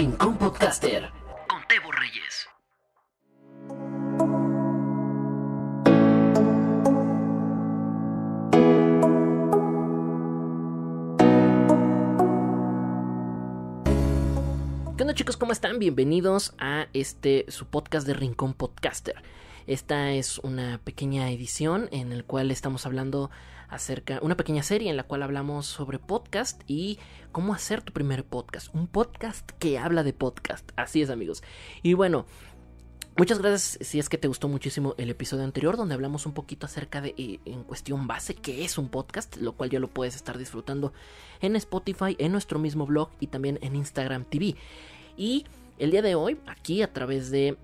Rincón Podcaster con Tebo Reyes. ¿Qué onda chicos? ¿Cómo están? Bienvenidos a este su podcast de Rincón Podcaster. Esta es una pequeña edición en la cual estamos hablando acerca, una pequeña serie en la cual hablamos sobre podcast y cómo hacer tu primer podcast. Un podcast que habla de podcast. Así es amigos. Y bueno, Muchas gracias si es que te gustó muchísimo el episodio anterior donde hablamos un poquito acerca de eh, en cuestión base que es un podcast, lo cual ya lo puedes estar disfrutando en Spotify, en nuestro mismo blog y también en Instagram TV. Y el día de hoy, aquí a través de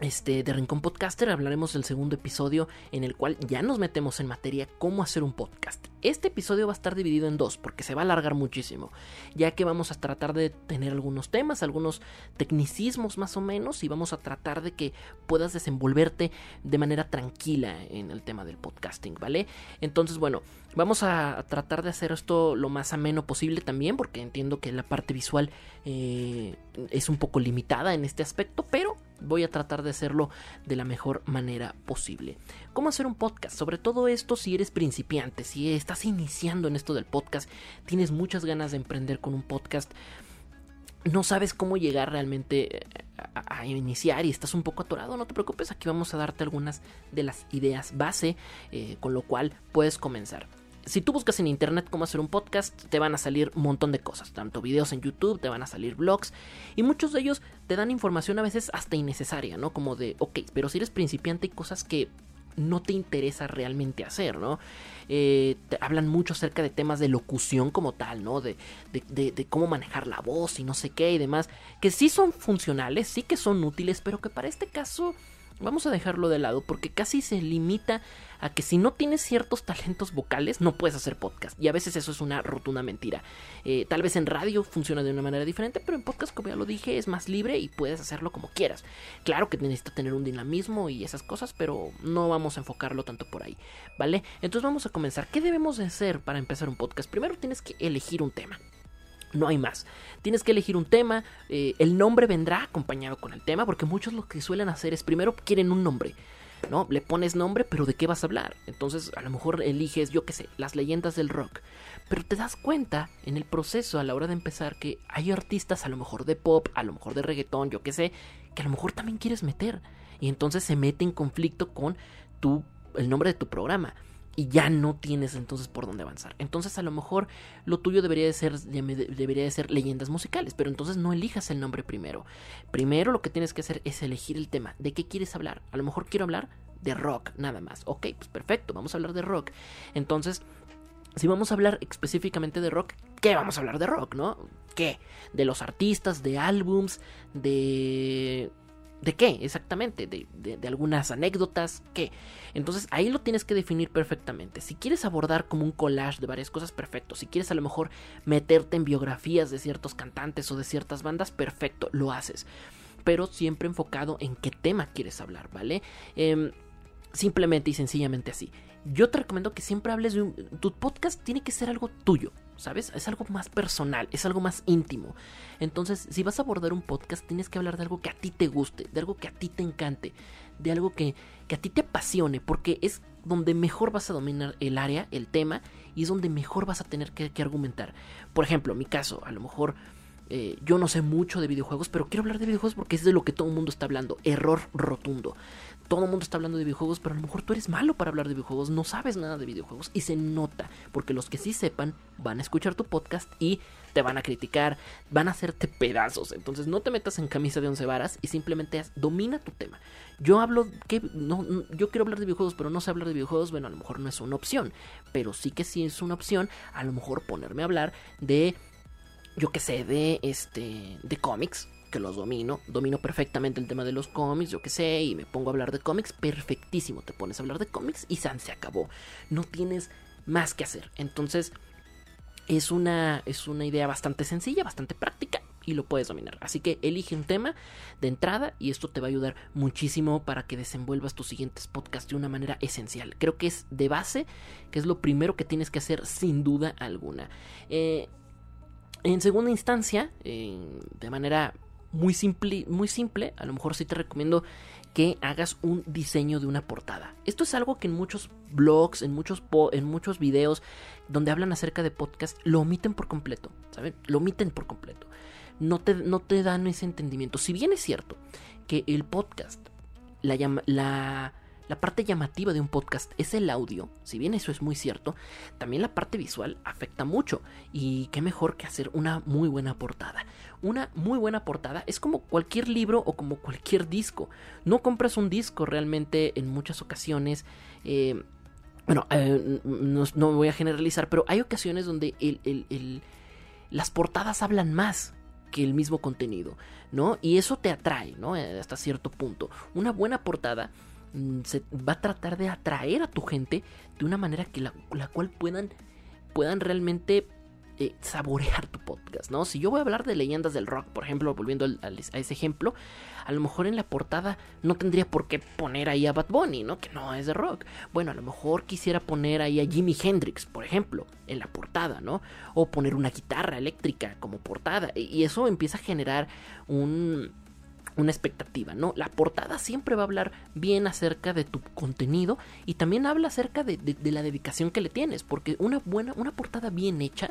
este, de Rincón Podcaster hablaremos del segundo episodio en el cual ya nos metemos en materia cómo hacer un podcast. Este episodio va a estar dividido en dos porque se va a alargar muchísimo, ya que vamos a tratar de tener algunos temas, algunos tecnicismos más o menos y vamos a tratar de que puedas desenvolverte de manera tranquila en el tema del podcasting, ¿vale? Entonces, bueno, vamos a tratar de hacer esto lo más ameno posible también porque entiendo que la parte visual eh, es un poco limitada en este aspecto, pero voy a tratar de hacerlo de la mejor manera posible. ¿Cómo hacer un podcast? Sobre todo esto si eres principiante, si estás iniciando en esto del podcast, tienes muchas ganas de emprender con un podcast, no sabes cómo llegar realmente eh, a, iniciar y estás un poco atorado, no te preocupes, aquí vamos a darte algunas de las ideas base eh, con lo cual puedes comenzar si tú buscas en internet cómo hacer un podcast, te van a salir un montón de cosas, tanto videos en YouTube, te van a salir blogs, y muchos de ellos te dan información a veces hasta innecesaria, ¿no? Como de, ok, pero si eres principiante hay cosas que no te interesa realmente hacer, ¿no? Eh, te hablan mucho acerca de temas de locución como tal, ¿no? De, de, de, cómo manejar la voz y no sé qué y demás, que sí son funcionales, sí que son útiles, pero que para este caso vamos a dejarlo de lado porque casi se limita a que si no tienes ciertos talentos vocales no puedes hacer podcast. Y a veces eso es una rotunda mentira. Eh, tal vez en radio funciona de una manera diferente, pero en podcast, como ya lo dije, es más libre y puedes hacerlo como quieras. Claro que necesitas tener un dinamismo y esas cosas, pero no vamos a enfocarlo tanto por ahí, ¿vale? Entonces vamos a comenzar. ¿Qué debemos de hacer para empezar un podcast? Primero tienes que elegir un tema. No hay más. Tienes que elegir un tema. Eh, el nombre vendrá acompañado con el tema. Porque muchos lo que suelen hacer es primero quieren un nombre. ¿no? Le pones nombre, pero ¿de qué vas a hablar? Entonces a lo mejor eliges, yo qué sé, las leyendas del rock. Pero te das cuenta en el proceso a la hora de empezar que hay artistas a lo mejor de pop, a lo mejor de reggaetón, yo qué sé, que a lo mejor también quieres meter. Y entonces se mete en conflicto con tu, el nombre de tu programa y ya no tienes entonces por dónde avanzar. Entonces a lo mejor lo tuyo debería de ser debería de ser leyendas musicales, pero entonces no elijas el nombre primero. Primero lo que tienes que hacer es elegir el tema, de qué quieres hablar. A lo mejor quiero hablar de rock nada más. Ok, pues perfecto, vamos a hablar de rock. Entonces, si vamos a hablar específicamente de rock, ¿qué vamos a hablar de rock, no? ¿Qué? De los artistas, de álbums, de ¿De qué exactamente? ¿De, de, algunas anécdotas? ¿Qué? Entonces ahí lo tienes que definir perfectamente. Si quieres abordar como un collage de varias cosas, perfecto. Si quieres a lo mejor meterte en biografías de ciertos cantantes o de ciertas bandas, perfecto, lo haces. Pero siempre enfocado en qué tema quieres hablar, ¿vale? Em, simplemente y sencillamente así. Yo te recomiendo que siempre hables de un... Tu podcast tiene que ser algo tuyo. ¿Sabes? Es algo más personal, es algo más íntimo. Entonces, si vas a abordar un podcast, tienes que hablar de algo que a ti te guste, de algo que a ti te encante, de algo que, que a ti te apasione, porque es donde mejor vas a dominar el área, el tema, y es donde mejor vas a tener que, que argumentar. Por ejemplo, mi caso, a lo mejor eh, yo no sé mucho de videojuegos, pero quiero hablar de videojuegos porque es de lo que todo el mundo está hablando. Error rotundo. Todo el mundo está hablando de videojuegos, pero a lo mejor tú eres malo para hablar de videojuegos, no sabes nada de videojuegos y se nota, porque los que sí sepan van a escuchar tu podcast y te van a criticar, van a hacerte pedazos. Entonces no te metas en camisa de once varas y simplemente domina tu tema. Yo hablo que no, yo quiero hablar de videojuegos, pero no sé hablar de videojuegos, bueno, a lo mejor no es una opción, pero sí que sí es una opción, a lo mejor ponerme a hablar de yo que sé, de este, de cómics, que los domino, domino perfectamente el tema de los cómics, yo que sé, y me pongo a hablar de cómics, perfectísimo, te pones a hablar de cómics y San se acabó, no tienes más que hacer, entonces es una, es una idea bastante sencilla, bastante práctica y lo puedes dominar. Así que elige un tema de entrada y esto te va a ayudar muchísimo para que desenvuelvas tus siguientes podcasts de una manera esencial. Creo que es de base, que es lo primero que tienes que hacer sin duda alguna. Eh, En segunda instancia, de manera muy simple, muy simple, a lo mejor sí te recomiendo que hagas un diseño de una portada. Esto es algo que en muchos blogs, en muchos, en muchos videos donde hablan acerca de podcast, lo omiten por completo, ¿saben? Lo omiten por completo. No te, no te dan ese entendimiento. Si bien es cierto que el podcast, la, la la parte llamativa de un podcast es el audio, si bien eso es muy cierto, también la parte visual afecta mucho y qué mejor que hacer una muy buena portada. Una muy buena portada es como cualquier libro o como cualquier disco. No compras un disco realmente en muchas ocasiones. Eh, bueno, eh, no, no, voy a generalizar, pero hay ocasiones donde las portadas hablan más que el mismo contenido, ¿no? Y eso te atrae, ¿no? Hasta cierto punto. Una buena portada se va a tratar de atraer a tu gente de una manera que la, cual puedan, puedan realmente eh, saborear tu podcast, ¿no? Si yo voy a hablar de leyendas del rock, por ejemplo, volviendo a ese ejemplo, a lo mejor en la portada no tendría por qué poner ahí a Bad Bunny, ¿no? Que no es de rock. Bueno, a lo mejor quisiera poner ahí a Jimi Hendrix, por ejemplo, en la portada, ¿no? O poner una guitarra eléctrica como portada. Y eso empieza a generar un una expectativa, ¿no? La portada siempre va a hablar bien acerca de tu contenido y también habla acerca de, la dedicación que le tienes, porque una buena, una portada bien hecha,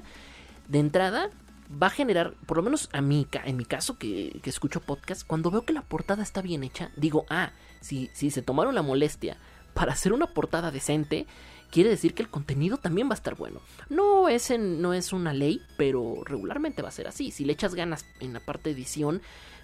de entrada, va a generar, por lo menos a mí, en mi caso que, que escucho podcast, cuando veo que la portada está bien hecha, digo, ah, si, si se tomaron la molestia para hacer una portada decente, quiere decir que el contenido también va a estar bueno. No es, en, no es una ley, pero regularmente va a ser así. Si le echas ganas en la parte de edición,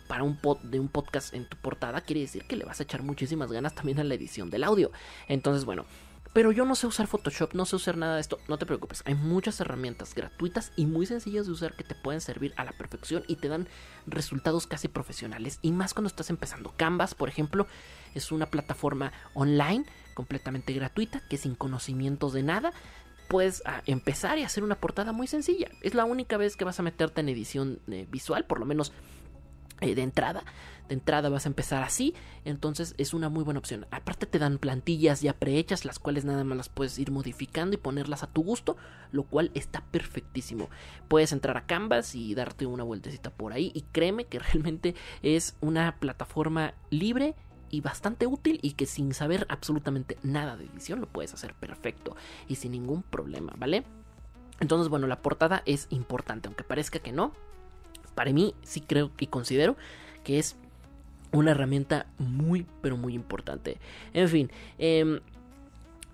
para un pod de un podcast en tu portada, quiere decir que le vas a echar muchísimas ganas también a la edición del audio. Entonces, bueno, pero yo no sé usar Photoshop, no sé usar nada de esto. No te preocupes, hay muchas herramientas gratuitas y muy sencillas de usar que te pueden servir a la perfección y te dan resultados casi profesionales. Y más cuando estás empezando. Canvas, por ejemplo, es una plataforma online completamente gratuita que sin conocimientos de nada puedes ah, empezar y hacer una portada muy sencilla. Es la única vez que vas a meterte en edición eh, visual, por lo menos eh, de entrada. De entrada vas a empezar así, entonces es una muy buena opción. Aparte te dan plantillas ya prehechas, las cuales nada más las puedes ir modificando y ponerlas a tu gusto, lo cual está perfectísimo. Puedes entrar a Canvas y darte una vueltecita por ahí y créeme que realmente es una plataforma libre y bastante útil y que sin saber absolutamente nada de edición lo puedes hacer perfecto y sin ningún problema, ¿vale? Entonces, bueno, la portada es importante, aunque parezca que no, para mí sí creo y considero que es una herramienta muy, pero muy importante. En fin, em,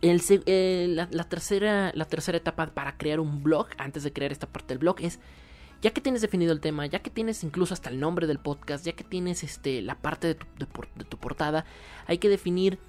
eh, la, tercera, la tercera etapa para crear un blog, antes de crear esta parte del blog, es ya que tienes definido el tema, ya que tienes incluso hasta el nombre del podcast, ya que tienes este, la parte de tu, de tu portada, hay que definir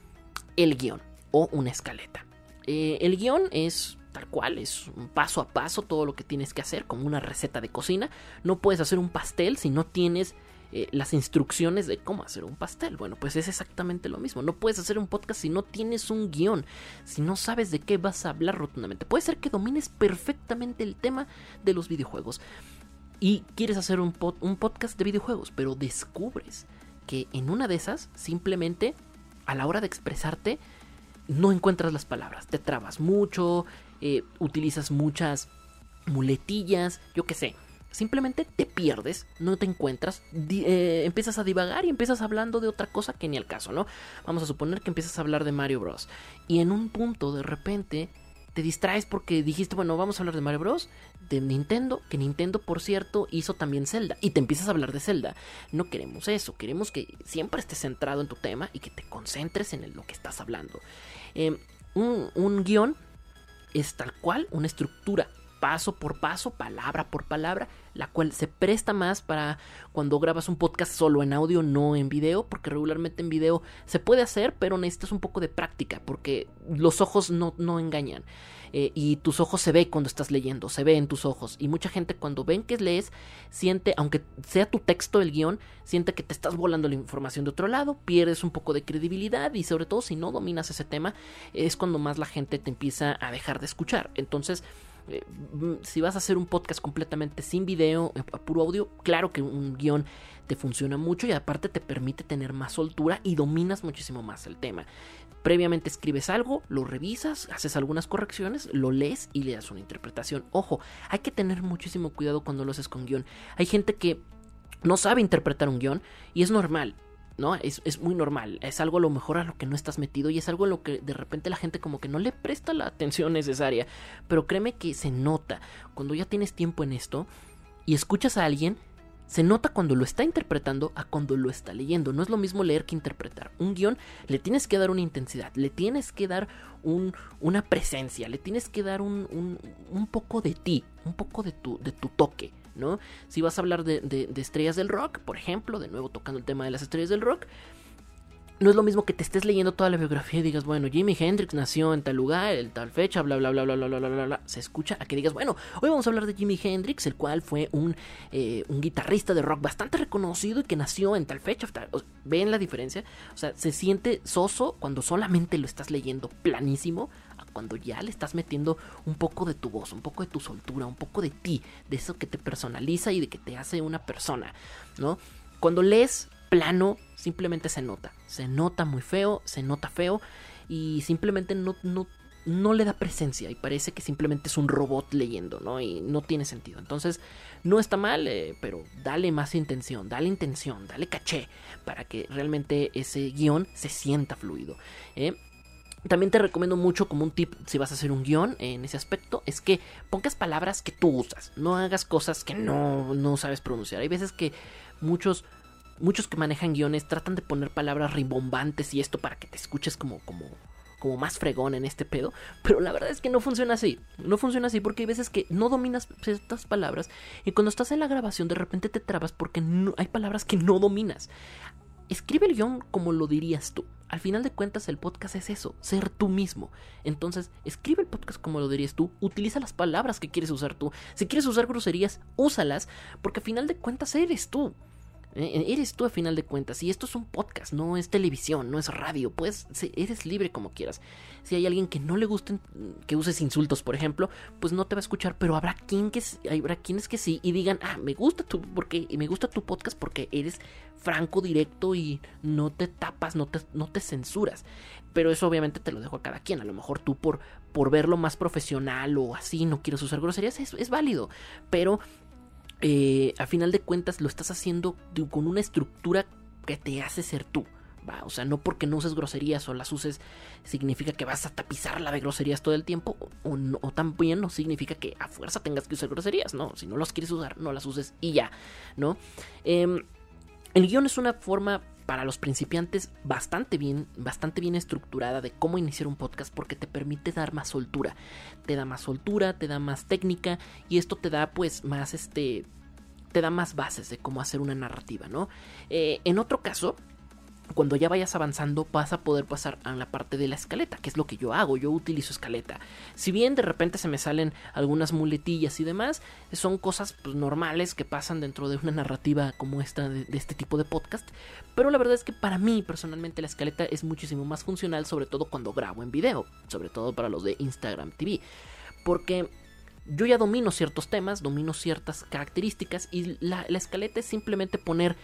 el guion o una escaleta. Eh, el guion es tal cual, es un paso a paso todo lo que tienes que hacer, como una receta de cocina. No puedes hacer un pastel si no tienes eh, las instrucciones de cómo hacer un pastel. Bueno, pues es exactamente lo mismo. No puedes hacer un podcast si no tienes un guion, si no sabes de qué vas a hablar rotundamente. Puede ser que domines perfectamente el tema de los videojuegos y quieres hacer un, podcast de videojuegos, pero descubres que en una de esas simplemente a la hora de expresarte no encuentras las palabras, te trabas mucho, eh, utilizas muchas muletillas, yo qué sé. Simplemente te pierdes, no te encuentras, eh, empiezas a divagar y empiezas hablando de otra cosa que ni al caso, ¿no? Vamos a suponer que empiezas a hablar de Mario Bros. Y en un punto, de repente, te distraes porque dijiste, bueno, vamos a hablar de Mario Bros. De Nintendo, que Nintendo, por cierto, hizo también Zelda. Y te empiezas a hablar de Zelda. No queremos eso, queremos que siempre estés centrado en tu tema y que te concentres en lo que estás hablando. Em, un, un guion es tal cual una estructura paso por paso, palabra por palabra, la cual se presta más para cuando grabas un podcast solo en audio, no en video, porque regularmente en video se puede hacer, pero necesitas un poco de práctica, porque los ojos no, no engañan. Eh, y tus ojos se ve cuando estás leyendo, se ve en tus ojos. Y mucha gente cuando ven que lees, siente, aunque sea tu texto el guion, siente que te estás volando la información de otro lado, pierdes un poco de credibilidad y sobre todo si no dominas ese tema, es cuando más la gente te empieza a dejar de escuchar. Entonces, eh, mm, si vas a hacer un podcast completamente sin video, eh, a puro audio, claro que un guion te funciona mucho y aparte te permite tener más soltura y dominas muchísimo más el tema. Previamente escribes algo, lo revisas, haces algunas correcciones, lo lees y le das una interpretación. Ojo, hay que tener muchísimo cuidado cuando lo haces con guion. Hay gente que no sabe interpretar un guion y es normal. ¿No? Es, es, muy normal, es algo a lo mejor a lo que no estás metido y es algo a lo que de repente la gente como que no le presta la atención necesaria, pero créeme que se nota cuando ya tienes tiempo en esto y escuchas a alguien, se nota cuando lo está interpretando a cuando lo está leyendo. No es lo mismo leer que interpretar. Un guion le tienes que dar una intensidad, le tienes que dar un, una presencia, le tienes que dar un, un, un, poco de ti, un poco de tu, de tu toque. Si vas a hablar de, estrellas del rock, por ejemplo, de nuevo tocando el tema de las estrellas del rock, no es lo mismo que te estés leyendo toda la biografía y digas, bueno, Jimi Hendrix nació en tal lugar, en tal fecha, bla, bla, bla, bla, bla, bla, bla, bla. Se escucha a que digas, bueno, hoy vamos a hablar de Jimi Hendrix, el cual fue un, eh, guitarrista de rock bastante reconocido y que nació en tal fecha. ¿Ven la diferencia? O sea, se siente soso cuando solamente lo estás leyendo planísimo cuando ya le estás metiendo un poco de tu voz, un poco de tu soltura, un poco de ti, de eso que te personaliza y de que te hace una persona, ¿no? Cuando lees plano, simplemente se nota. Se nota muy feo, se nota feo y simplemente no, no, no le da presencia y parece que simplemente es un robot leyendo, ¿no? Y no tiene sentido. Entonces, no está mal, eh, pero dale más intención, dale intención, dale caché para que realmente ese guion se sienta fluido. ¿eh? También te recomiendo mucho como un tip si vas a hacer un guion en ese aspecto, es que pongas palabras que tú usas, no hagas cosas que no, no sabes pronunciar. Hay veces que muchos muchos que manejan guiones tratan de poner palabras rimbombantes y esto para que te escuches como, como, como más fregón en este pedo. Pero la verdad es que no funciona así. No funciona así porque hay veces que no dominas ciertas palabras y cuando estás en la grabación de repente te trabas porque hay palabras que no dominas. Escribe el guion como lo dirías tú. Al final de cuentas el podcast es eso, ser tú mismo. Entonces, escribe el podcast como lo dirías tú, utiliza las palabras que quieres usar tú. Si quieres usar groserías, úsalas, porque al final de cuentas eres tú. Eres tú a final de cuentas. Y esto es un podcast, no es televisión, no es radio. Pues eres libre como quieras. Si hay alguien que no le guste que uses insultos, por ejemplo, pues no te va a escuchar. Pero habrá quien que habrá quienes que sí y digan, ah, me gusta tu porque me gusta tu podcast porque eres franco, directo y no te tapas, no te, no te censuras. Pero eso obviamente te lo dejo a cada quien. A lo mejor tú por, por verlo más profesional o así no quieres usar groserías, es válido. Pero eh, a final de cuentas lo estás haciendo con una estructura que te hace ser tú. O sea, no porque no uses groserías o las uses significa que vas a tapizarla de groserías todo el tiempo. O, también no significa que a fuerza tengas que usar groserías. No, si no las quieres usar, no las uses y ya. ¿no? Eh, el guion es una forma para los principiantes bastante bien, bastante bien estructurada de cómo iniciar un podcast porque te permite dar más soltura. Te da más soltura, te da más técnica y esto te da pues más este te da más bases de cómo hacer una narrativa, ¿no? Eh, en otro caso, cuando ya vayas avanzando vas a poder pasar a la parte de la escaleta, que es lo que yo hago, yo utilizo escaleta. Si bien de repente se me salen algunas muletillas y demás, son cosas pues, normales que pasan dentro de una narrativa como esta de, este tipo de podcast, pero la verdad es que para mí personalmente la escaleta es muchísimo más funcional, sobre todo cuando grabo en video, sobre todo para los de Instagram TV, porque yo ya domino ciertos temas, domino ciertas características y la, la escaleta es simplemente poner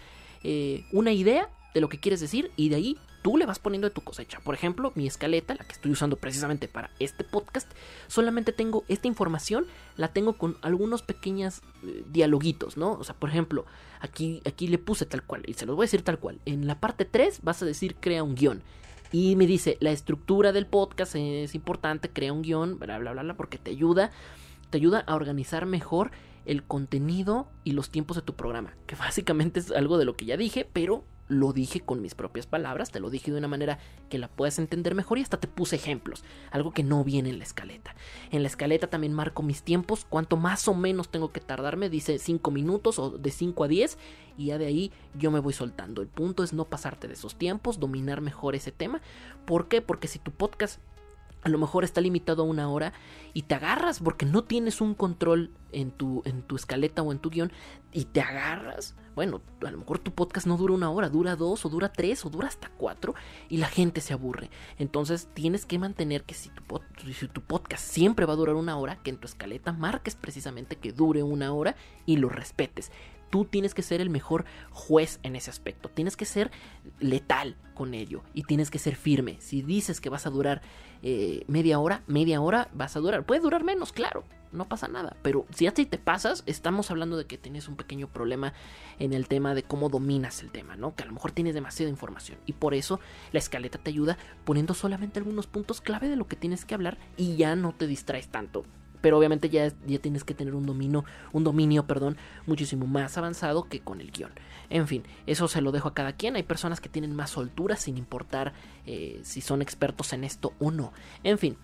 eh, una idea de lo que quieres decir y de ahí tú le vas poniendo de tu cosecha. Por ejemplo, mi escaleta, la que estoy usando precisamente para este podcast, solamente tengo esta información, la tengo con algunos pequeños eh, dialoguitos, ¿no? O sea, por ejemplo, aquí, aquí le puse tal cual, y se los voy a decir tal cual. En la parte 3 vas a decir crea un guion. Y me dice, la estructura del podcast es importante, crea un guion, bla, bla, bla, bla, porque te ayuda, te ayuda a organizar mejor el contenido y los tiempos de tu programa. Que básicamente es algo de lo que ya dije, pero lo dije con mis propias palabras, te lo dije de una manera que la puedas entender mejor y hasta te puse ejemplos, algo que no viene en la escaleta. En la escaleta también marco mis tiempos, cuánto más o menos tengo que tardarme, dice 5 minutos o de 5 a 10 y ya de ahí yo me voy soltando. El punto es no pasarte de esos tiempos, dominar mejor ese tema. ¿Por qué? Porque si tu podcast a lo mejor está limitado a una hora y te agarras porque no tienes un control en tu, en tu escaleta o en tu guion y te agarras. Bueno, a lo mejor tu podcast no dura una hora, dura dos o dura tres o dura hasta cuatro y la gente se aburre. Entonces tienes que mantener que si tu, si tu podcast siempre va a durar una hora, que en tu escaleta marques precisamente que dure una hora y lo respetes tú tienes que ser el mejor juez en ese aspecto. Tienes que ser letal con ello y tienes que ser firme. Si dices que vas a durar eh, media hora, media hora vas a durar. Puede durar menos, claro, no pasa nada. Pero si así te pasas, estamos hablando de que tienes un pequeño problema en el tema de cómo dominas el tema, ¿no? Que a lo mejor tienes demasiada información. Y por eso la escaleta te ayuda poniendo solamente algunos puntos clave de lo que tienes que hablar y ya no te distraes tanto pero obviamente ya, ya tienes que tener un dominio, un dominio, perdón, muchísimo más avanzado que con el guion. En fin, eso se lo dejo a cada quien. Hay personas que tienen más soltura sin importar eh, si son expertos en esto o no. En fin,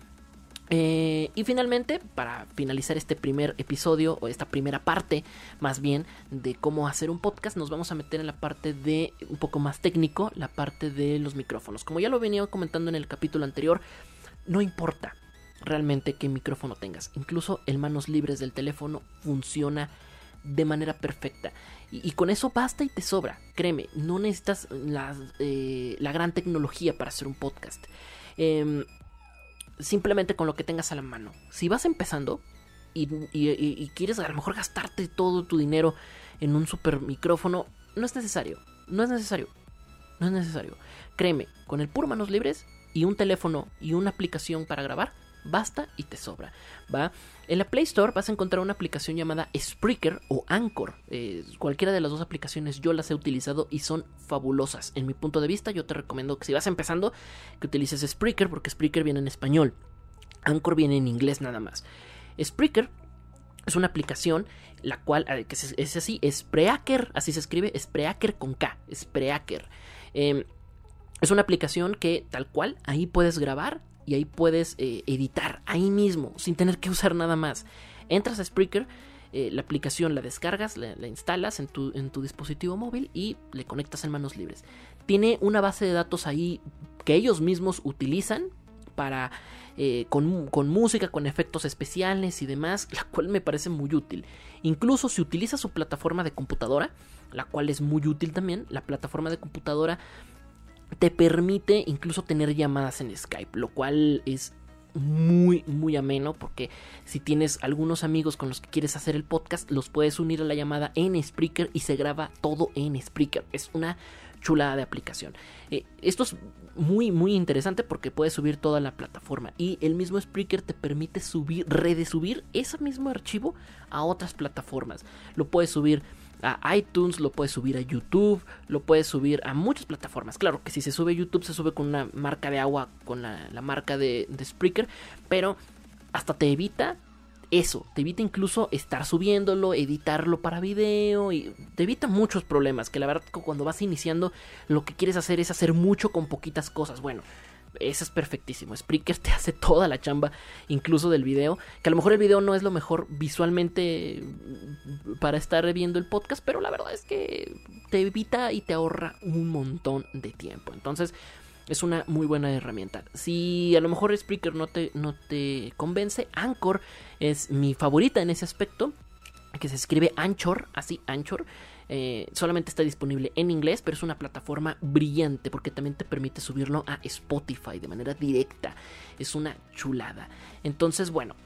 eh, y finalmente, para finalizar este primer episodio, o esta primera parte más bien, de cómo hacer un podcast, nos vamos a meter en la parte de un poco más técnico, la parte de los micrófonos. Como ya lo venía comentando en el capítulo anterior, no importa realmente qué micrófono tengas. Incluso el manos libres del teléfono funciona de manera perfecta. Y, con eso basta y te sobra. Créeme, no necesitas la, eh, gran tecnología para hacer un podcast. Em, simplemente con lo que tengas a la mano. Si vas empezando y, y, quieres a lo mejor gastarte todo tu dinero en un super micrófono, no es necesario. No es necesario. No es necesario. Créeme, con el puro manos libres y un teléfono y una aplicación para grabar, basta y te sobra, ¿va? En la Play Store vas a encontrar una aplicación llamada Spreaker o Anchor. Eh, cualquiera de las dos aplicaciones yo las he utilizado y son fabulosas. En mi punto de vista, yo te recomiendo que si vas empezando, que utilices Spreaker porque Spreaker viene en español. Anchor viene en inglés nada más. Spreaker es una aplicación la cual eh, que es, así, Spreaker, así se escribe, Spreaker con K, Spreaker. Em, es una aplicación que tal cual ahí puedes grabar y ahí puedes eh, editar ahí mismo sin tener que usar nada más. Entras a Spreaker, eh, la aplicación la descargas, la, instalas en tu, en tu, dispositivo móvil y le conectas en manos libres. Tiene una base de datos ahí que ellos mismos utilizan para eh, con, con, música, con efectos especiales y demás, la cual me parece muy útil. Incluso si utilizas su plataforma de computadora, la cual es muy útil también, la plataforma de computadora te permite incluso tener llamadas en Skype, lo cual es muy muy ameno porque si tienes algunos amigos con los que quieres hacer el podcast los puedes unir a la llamada en Spreaker y se graba todo en Spreaker. Es una chulada de aplicación. Eh, esto es muy muy interesante porque puedes subir toda la plataforma y el mismo Spreaker te permite subir redesubir ese mismo archivo a otras plataformas. Lo puedes subir a iTunes, lo puedes subir a YouTube, lo puedes subir a muchas plataformas. Claro que si se sube a YouTube se sube con una marca de agua, con la, marca de, de Spreaker, pero hasta te evita eso, te evita incluso estar subiéndolo, editarlo para video y te evita muchos problemas, que la verdad cuando vas iniciando lo que quieres hacer es hacer mucho con poquitas cosas. Bueno, eso es perfectísimo. Spreaker te hace toda la chamba, incluso del video. Que a lo mejor el video no es lo mejor visualmente para estar viendo el podcast, pero la verdad es que te evita y te ahorra un montón de tiempo. Entonces, es una muy buena herramienta. Si a lo mejor Spreaker no te, no te convence, Anchor es mi favorita en ese aspecto. Que se escribe Anchor, así Anchor. Eh, solamente está disponible en inglés, pero es una plataforma brillante porque también te permite subirlo a Spotify de manera directa. Es una chulada. Entonces, bueno,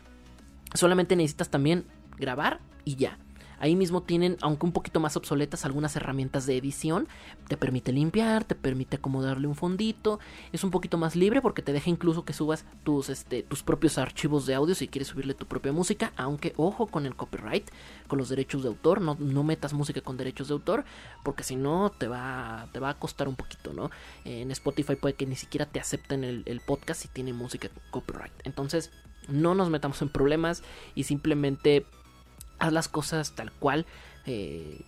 solamente necesitas también grabar y ya. Ahí mismo tienen, aunque un poquito más obsoletas, algunas herramientas de edición. Te permite limpiar, te permite acomodarle un fondito. Es un poquito más libre porque te deja incluso que subas tus, este, tus propios archivos de audio si quieres subirle tu propia música. Aunque ojo con el copyright, con los derechos de autor. No, no metas música con derechos de autor porque si no te va, te va a costar un poquito, ¿no? En Spotify puede que ni siquiera te acepten el, el podcast si tiene música copyright. Entonces no nos metamos en problemas y simplemente haz las cosas tal cual. Eh,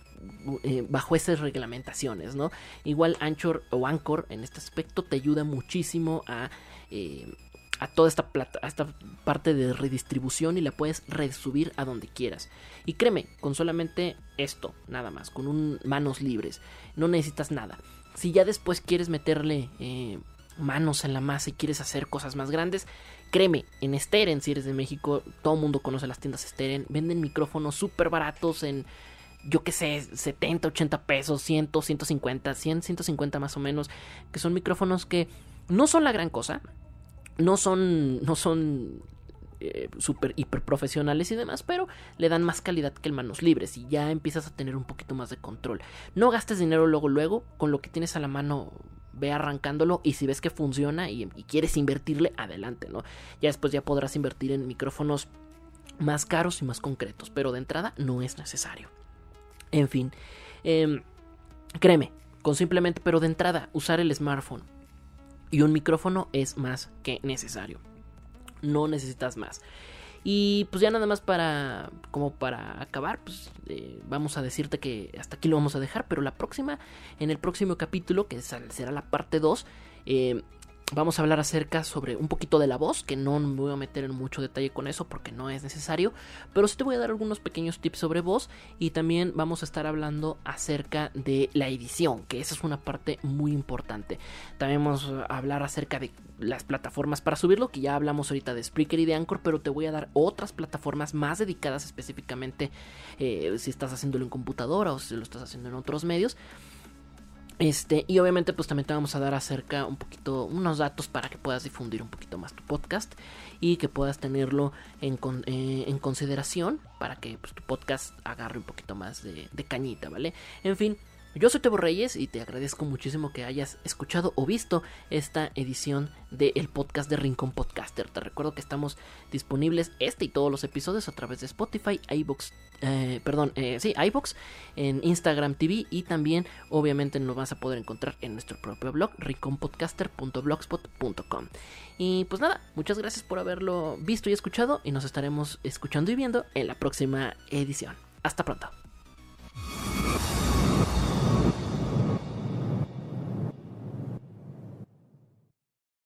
eh, bajo esas reglamentaciones, ¿no? Igual Anchor o Anchor en este aspecto te ayuda muchísimo a, eh, a toda esta, plata, a esta parte de redistribución y la puedes resubir a donde quieras. Y créeme, con solamente esto, nada más, con un manos libres, no necesitas nada. Si ya después quieres meterle manos en la masa y quieres hacer cosas más grandes, créeme, en Steren, si eres de México, todo el mundo conoce las tiendas Steren, venden micrófonos súper baratos en, yo qué sé, 70, 80 pesos, 100, 150, 100, 150 más o menos, que son micrófonos que no son la gran cosa, no son, no son eh, super hiper profesionales y demás, pero le dan más calidad que el manos libres y ya empiezas a tener un poquito más de control. No gastes dinero luego, luego, con lo que tienes a la mano ve arrancándolo y si ves que funciona y, quieres invertirle, adelante, ¿no? Ya después ya podrás invertir en micrófonos más caros y más concretos, pero de entrada no es necesario. En fin, em, créeme, con simplemente, pero de entrada, usar el smartphone y un micrófono es más que necesario. No necesitas más. Y pues ya nada más para, como para acabar, pues eh, vamos a decirte que hasta aquí lo vamos a dejar, pero la próxima, en el próximo capítulo, que será la parte 2, eh, Vamos a hablar acerca sobre un poquito de la voz, que no me voy a meter en mucho detalle con eso porque no es necesario, pero sí te voy a dar algunos pequeños tips sobre voz y también vamos a estar hablando acerca de la edición, que esa es una parte muy importante. También vamos a hablar acerca de las plataformas para subirlo, que ya hablamos ahorita de Spreaker y de Anchor, pero te voy a dar otras plataformas más dedicadas específicamente eh, si estás haciéndolo en computadora o si lo estás haciendo en otros medios. Este, y obviamente pues también te vamos a dar acerca un poquito, unos datos para que puedas difundir un poquito más tu podcast y que puedas tenerlo en, eh, en consideración para que pues, tu podcast agarre un poquito más de, de cañita, ¿vale? En fin, yo soy Tebo Reyes y te agradezco muchísimo que hayas escuchado o visto esta edición del podcast de Rincón Podcaster. Te recuerdo que estamos disponibles este y todos los episodios a través de Spotify, iBox, eh, perdón, eh, sí, iBox, en Instagram TV y también obviamente nos vas a poder encontrar en nuestro propio blog, rinconpodcaster.blogspot.com. Y pues nada, muchas gracias por haberlo visto y escuchado y nos estaremos escuchando y viendo en la próxima edición. Hasta pronto.